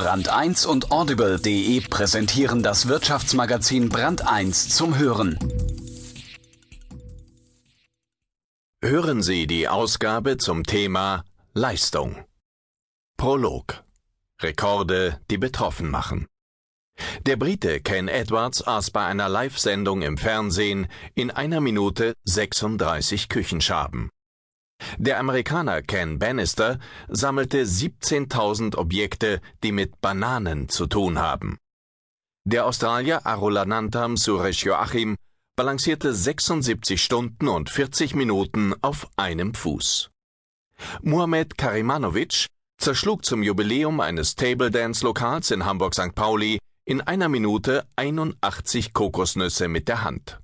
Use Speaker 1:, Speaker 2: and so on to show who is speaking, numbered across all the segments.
Speaker 1: Brand 1 und audible.de präsentieren das Wirtschaftsmagazin Brand 1 zum Hören.
Speaker 2: Hören Sie die Ausgabe zum Thema Leistung. Prolog. Rekorde, die betroffen machen. Der Brite Ken Edwards aß bei einer Live-Sendung im Fernsehen in einer Minute 36 Küchenschaben. Der Amerikaner Ken Bannister sammelte 17.000 Objekte, die mit Bananen zu tun haben. Der Australier Arulanantam Suresh Joachim balancierte 76 Stunden und 40 Minuten auf einem Fuß. Muhammad Karimanovic zerschlug zum Jubiläum eines Table Dance Lokals in Hamburg St. Pauli in einer Minute 81 Kokosnüsse mit der Hand.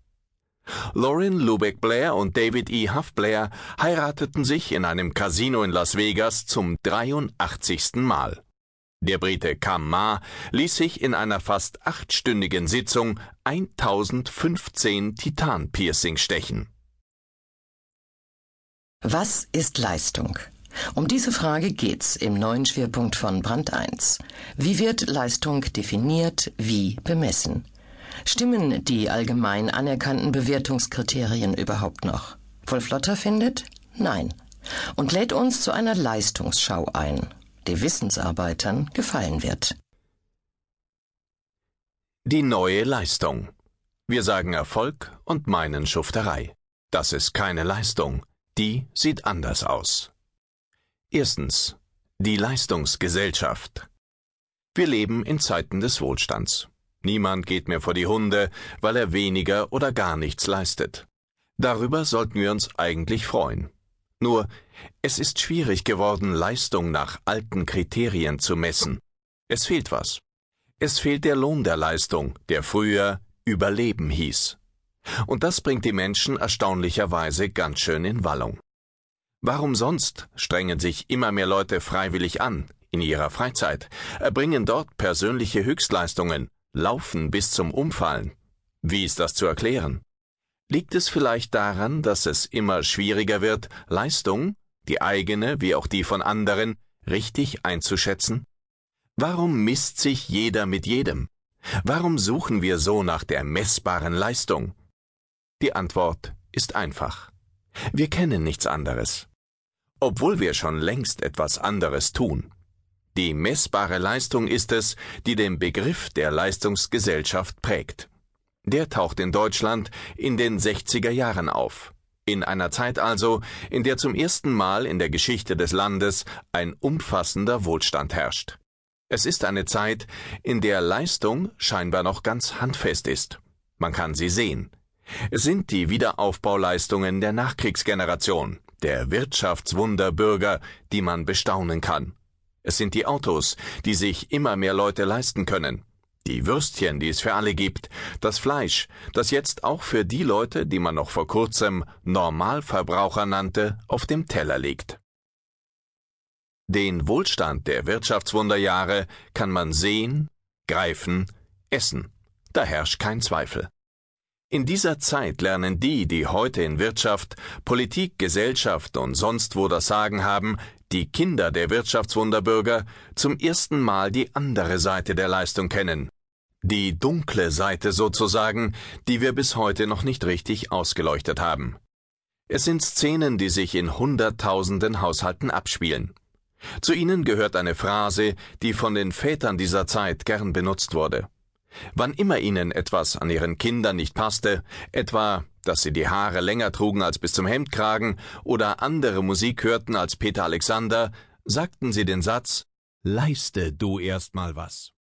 Speaker 2: Lauren Lubeck Blair und David E. Huff Blair heirateten sich in einem Casino in Las Vegas zum 83. Mal. Der Brite Cam Ma ließ sich in einer fast achtstündigen Sitzung 1015 Titan-Piercing stechen.
Speaker 3: Was ist Leistung? Um diese Frage geht's im neuen Schwerpunkt von Brand 1. Wie wird Leistung definiert, wie bemessen? Stimmen die allgemein anerkannten Bewertungskriterien überhaupt noch? Wolf Lotter findet, nein. Und lädt uns zu einer Leistungsschau ein, die Wissensarbeitern gefallen wird.
Speaker 2: Die neue Leistung. Wir sagen Erfolg und meinen Schufterei. Das ist keine Leistung. Die sieht anders aus. Erstens. Die Leistungsgesellschaft. Wir leben in Zeiten des Wohlstands. Niemand geht mehr vor die Hunde, weil er weniger oder gar nichts leistet. Darüber sollten wir uns eigentlich freuen. Nur, es ist schwierig geworden, Leistung nach alten Kriterien zu messen. Es fehlt was. Es fehlt der Lohn der Leistung, der früher Überleben hieß. Und das bringt die Menschen erstaunlicherweise ganz schön in Wallung. Warum sonst strengen sich immer mehr Leute freiwillig an, in ihrer Freizeit, erbringen dort persönliche Höchstleistungen, Laufen bis zum Umfallen. Wie ist das zu erklären? Liegt es vielleicht daran, dass es immer schwieriger wird, Leistung, die eigene wie auch die von anderen, richtig einzuschätzen? Warum misst sich jeder mit jedem? Warum suchen wir so nach der messbaren Leistung? Die Antwort ist einfach. Wir kennen nichts anderes. Obwohl wir schon längst etwas anderes tun. Die messbare Leistung ist es, die den Begriff der Leistungsgesellschaft prägt. Der taucht in Deutschland in den 60er Jahren auf. In einer Zeit also, in der zum ersten Mal in der Geschichte des Landes ein umfassender Wohlstand herrscht. Es ist eine Zeit, in der Leistung scheinbar noch ganz handfest ist. Man kann sie sehen. Es sind die Wiederaufbauleistungen der Nachkriegsgeneration, der Wirtschaftswunderbürger, die man bestaunen kann. Es sind die Autos, die sich immer mehr Leute leisten können. Die Würstchen, die es für alle gibt. Das Fleisch, das jetzt auch für die Leute, die man noch vor kurzem Normalverbraucher nannte, auf dem Teller liegt. Den Wohlstand der Wirtschaftswunderjahre kann man sehen, greifen, essen. Da herrscht kein Zweifel. In dieser Zeit lernen die, die heute in Wirtschaft, Politik, Gesellschaft und sonst wo das Sagen haben, die Kinder der Wirtschaftswunderbürger, zum ersten Mal die andere Seite der Leistung kennen. Die dunkle Seite sozusagen, die wir bis heute noch nicht richtig ausgeleuchtet haben. Es sind Szenen, die sich in Hunderttausenden Haushalten abspielen. Zu ihnen gehört eine Phrase, die von den Vätern dieser Zeit gern benutzt wurde. Wann immer ihnen etwas an ihren Kindern nicht passte, etwa, dass sie die Haare länger trugen als bis zum Hemdkragen oder andere Musik hörten als Peter Alexander, sagten sie den Satz Leiste du erst mal was.